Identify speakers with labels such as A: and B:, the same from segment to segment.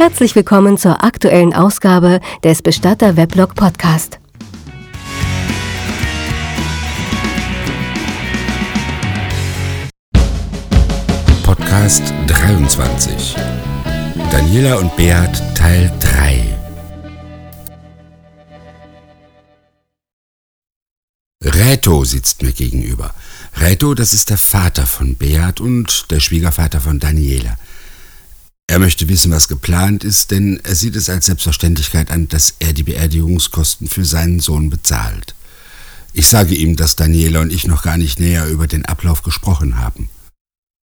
A: Herzlich willkommen zur aktuellen Ausgabe des Bestatter Weblog Podcast.
B: Podcast 23. Daniela und Beat Teil 3. Reto sitzt mir gegenüber. Reto, das ist der Vater von Beat und der Schwiegervater von Daniela. Er möchte wissen, was geplant ist, denn er sieht es als Selbstverständlichkeit an, dass er die Beerdigungskosten für seinen Sohn bezahlt. Ich sage ihm, dass Daniela und ich noch gar nicht näher über den Ablauf gesprochen haben.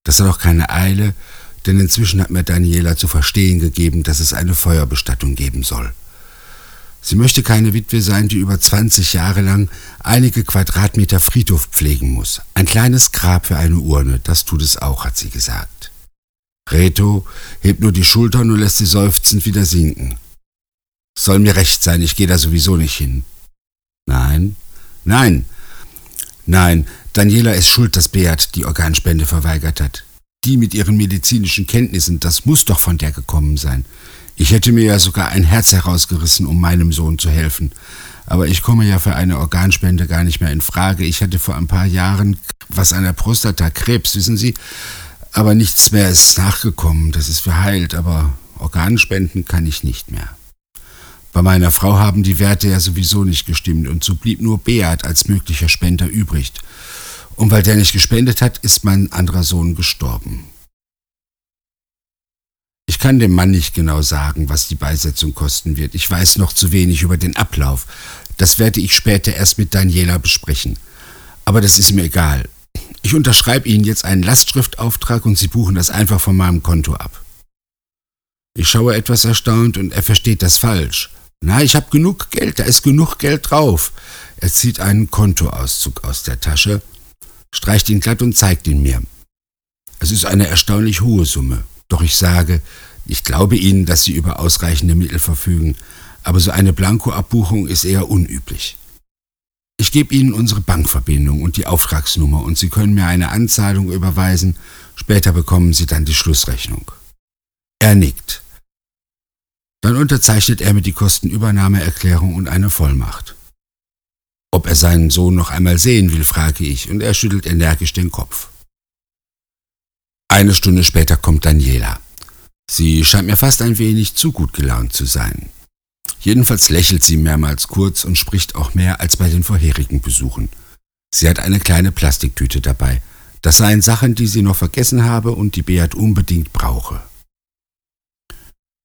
B: Das hat auch keine Eile, denn inzwischen hat mir Daniela zu verstehen gegeben, dass es eine Feuerbestattung geben soll. Sie möchte keine Witwe sein, die über 20 Jahre lang einige Quadratmeter Friedhof pflegen muss. Ein kleines Grab für eine Urne, das tut es auch, hat sie gesagt. Reto hebt nur die Schultern und lässt sie seufzend wieder sinken. Soll mir recht sein, ich gehe da sowieso nicht hin. Nein, nein, nein, Daniela ist schuld, dass Beat die Organspende verweigert hat. Die mit ihren medizinischen Kenntnissen, das muss doch von der gekommen sein. Ich hätte mir ja sogar ein Herz herausgerissen, um meinem Sohn zu helfen. Aber ich komme ja für eine Organspende gar nicht mehr in Frage. Ich hatte vor ein paar Jahren was an der Prostata Krebs, wissen Sie? Aber nichts mehr ist nachgekommen, das ist verheilt, aber Organspenden kann ich nicht mehr. Bei meiner Frau haben die Werte ja sowieso nicht gestimmt und so blieb nur Beat als möglicher Spender übrig. Und weil der nicht gespendet hat, ist mein anderer Sohn gestorben. Ich kann dem Mann nicht genau sagen, was die Beisetzung kosten wird. Ich weiß noch zu wenig über den Ablauf. Das werde ich später erst mit Daniela besprechen. Aber das ist mir egal. Ich unterschreibe Ihnen jetzt einen Lastschriftauftrag und Sie buchen das einfach von meinem Konto ab. Ich schaue etwas erstaunt und er versteht das falsch. Na, ich habe genug Geld, da ist genug Geld drauf. Er zieht einen Kontoauszug aus der Tasche, streicht ihn glatt und zeigt ihn mir. Es ist eine erstaunlich hohe Summe. Doch ich sage, ich glaube Ihnen, dass Sie über ausreichende Mittel verfügen, aber so eine Blankoabbuchung ist eher unüblich. Ich gebe Ihnen unsere Bankverbindung und die Auftragsnummer und Sie können mir eine Anzahlung überweisen, später bekommen Sie dann die Schlussrechnung. Er nickt. Dann unterzeichnet er mir die Kostenübernahmeerklärung und eine Vollmacht. Ob er seinen Sohn noch einmal sehen will, frage ich, und er schüttelt energisch den Kopf. Eine Stunde später kommt Daniela. Sie scheint mir fast ein wenig zu gut gelaunt zu sein. Jedenfalls lächelt sie mehrmals kurz und spricht auch mehr als bei den vorherigen Besuchen. Sie hat eine kleine Plastiktüte dabei. Das seien Sachen, die sie noch vergessen habe und die Beat unbedingt brauche.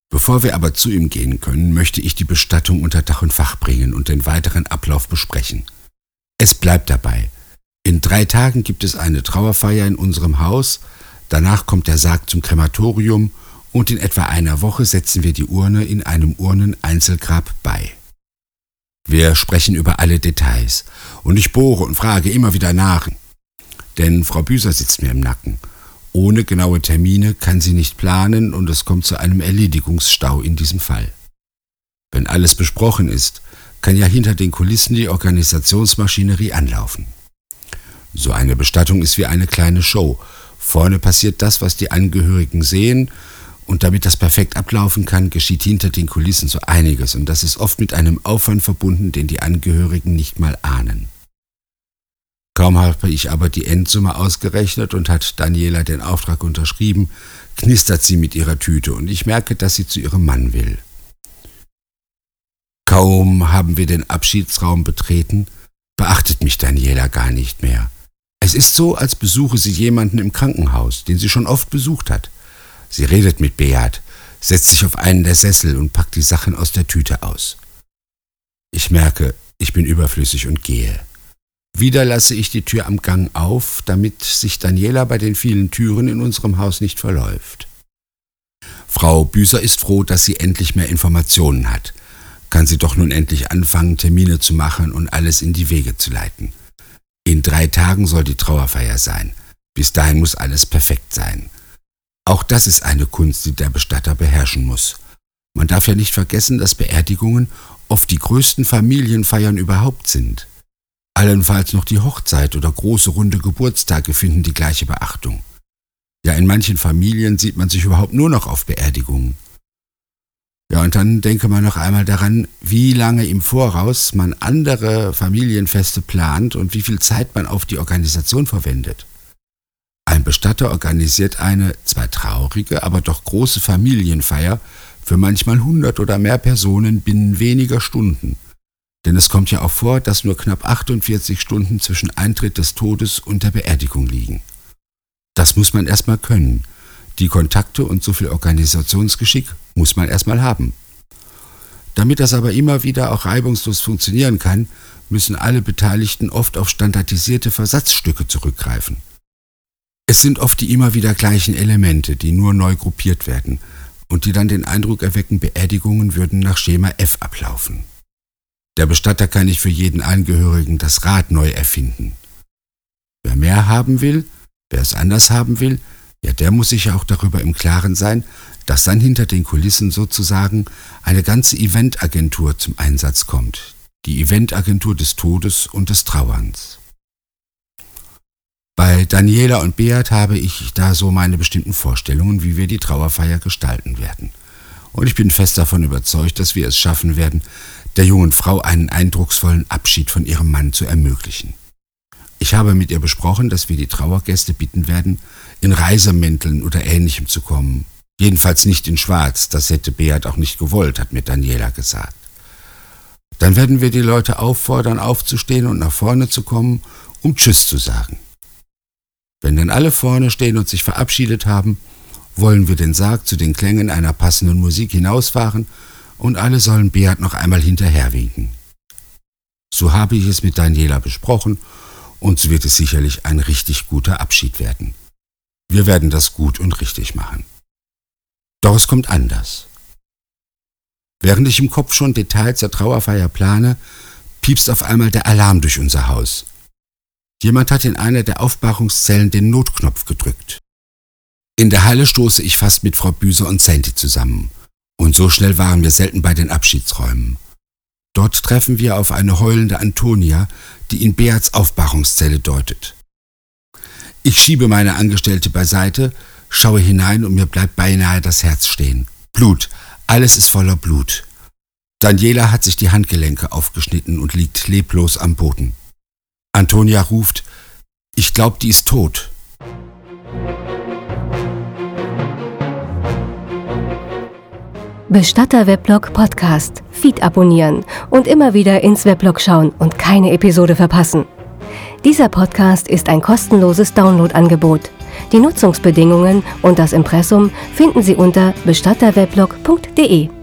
B: Bevor wir aber zu ihm gehen können, möchte ich die Bestattung unter Dach und Fach bringen und den weiteren Ablauf besprechen. Es bleibt dabei. In drei Tagen gibt es eine Trauerfeier in unserem Haus, danach kommt der Sarg zum Krematorium und in etwa einer Woche setzen wir die Urne in einem Urneneinzelgrab bei. Wir sprechen über alle Details und ich bohre und frage immer wieder nach, denn Frau Büser sitzt mir im Nacken ohne genaue Termine kann sie nicht planen und es kommt zu einem Erledigungsstau in diesem Fall. Wenn alles besprochen ist, kann ja hinter den Kulissen die Organisationsmaschinerie anlaufen. So eine Bestattung ist wie eine kleine Show. Vorne passiert das, was die Angehörigen sehen, und damit das perfekt ablaufen kann, geschieht hinter den Kulissen so einiges, und das ist oft mit einem Aufwand verbunden, den die Angehörigen nicht mal ahnen. Kaum habe ich aber die Endsumme ausgerechnet und hat Daniela den Auftrag unterschrieben, knistert sie mit ihrer Tüte und ich merke, dass sie zu ihrem Mann will. Kaum haben wir den Abschiedsraum betreten, beachtet mich Daniela gar nicht mehr. Es ist so, als besuche sie jemanden im Krankenhaus, den sie schon oft besucht hat. Sie redet mit Beat, setzt sich auf einen der Sessel und packt die Sachen aus der Tüte aus. Ich merke, ich bin überflüssig und gehe. Wieder lasse ich die Tür am Gang auf, damit sich Daniela bei den vielen Türen in unserem Haus nicht verläuft. Frau Büßer ist froh, dass sie endlich mehr Informationen hat. Kann sie doch nun endlich anfangen, Termine zu machen und alles in die Wege zu leiten. In drei Tagen soll die Trauerfeier sein. Bis dahin muss alles perfekt sein. Auch das ist eine Kunst, die der Bestatter beherrschen muss. Man darf ja nicht vergessen, dass Beerdigungen oft die größten Familienfeiern überhaupt sind. Allenfalls noch die Hochzeit oder große runde Geburtstage finden die gleiche Beachtung. Ja, in manchen Familien sieht man sich überhaupt nur noch auf Beerdigungen. Ja, und dann denke man noch einmal daran, wie lange im Voraus man andere Familienfeste plant und wie viel Zeit man auf die Organisation verwendet. Ein Bestatter organisiert eine zwar traurige, aber doch große Familienfeier für manchmal hundert oder mehr Personen binnen weniger Stunden. Denn es kommt ja auch vor, dass nur knapp 48 Stunden zwischen Eintritt des Todes und der Beerdigung liegen. Das muss man erstmal können. Die Kontakte und so viel Organisationsgeschick muss man erstmal haben. Damit das aber immer wieder auch reibungslos funktionieren kann, müssen alle Beteiligten oft auf standardisierte Versatzstücke zurückgreifen. Es sind oft die immer wieder gleichen Elemente, die nur neu gruppiert werden und die dann den Eindruck erwecken, Beerdigungen würden nach Schema F ablaufen. Der Bestatter kann nicht für jeden Angehörigen das Rad neu erfinden. Wer mehr haben will, wer es anders haben will, ja, der muss sich ja auch darüber im Klaren sein, dass dann hinter den Kulissen sozusagen eine ganze Eventagentur zum Einsatz kommt. Die Eventagentur des Todes und des Trauerns. Bei Daniela und Beat habe ich da so meine bestimmten Vorstellungen, wie wir die Trauerfeier gestalten werden. Und ich bin fest davon überzeugt, dass wir es schaffen werden, der jungen Frau einen eindrucksvollen Abschied von ihrem Mann zu ermöglichen. Ich habe mit ihr besprochen, dass wir die Trauergäste bitten werden, in Reisemänteln oder ähnlichem zu kommen. Jedenfalls nicht in Schwarz, das hätte Beat auch nicht gewollt, hat mir Daniela gesagt. Dann werden wir die Leute auffordern, aufzustehen und nach vorne zu kommen, um Tschüss zu sagen. Wenn dann alle vorne stehen und sich verabschiedet haben, wollen wir den Sarg zu den Klängen einer passenden Musik hinausfahren und alle sollen Beat noch einmal hinterherwinken. So habe ich es mit Daniela besprochen und so wird es sicherlich ein richtig guter Abschied werden. Wir werden das gut und richtig machen. Doch es kommt anders. Während ich im Kopf schon Details der Trauerfeier plane, piepst auf einmal der Alarm durch unser Haus. Jemand hat in einer der Aufbauungszellen den Notknopf gedrückt. In der Halle stoße ich fast mit Frau Büser und Sandy zusammen. Und so schnell waren wir selten bei den Abschiedsräumen. Dort treffen wir auf eine heulende Antonia, die in Beats Aufbauungszelle deutet. Ich schiebe meine Angestellte beiseite, schaue hinein und mir bleibt beinahe das Herz stehen. Blut, alles ist voller Blut. Daniela hat sich die Handgelenke aufgeschnitten und liegt leblos am Boden. Antonia ruft, ich glaube, die ist tot.
A: Bestatter Weblog Podcast. Feed abonnieren und immer wieder ins Weblog schauen und keine Episode verpassen. Dieser Podcast ist ein kostenloses Downloadangebot. Die Nutzungsbedingungen und das Impressum finden Sie unter bestatterweblog.de.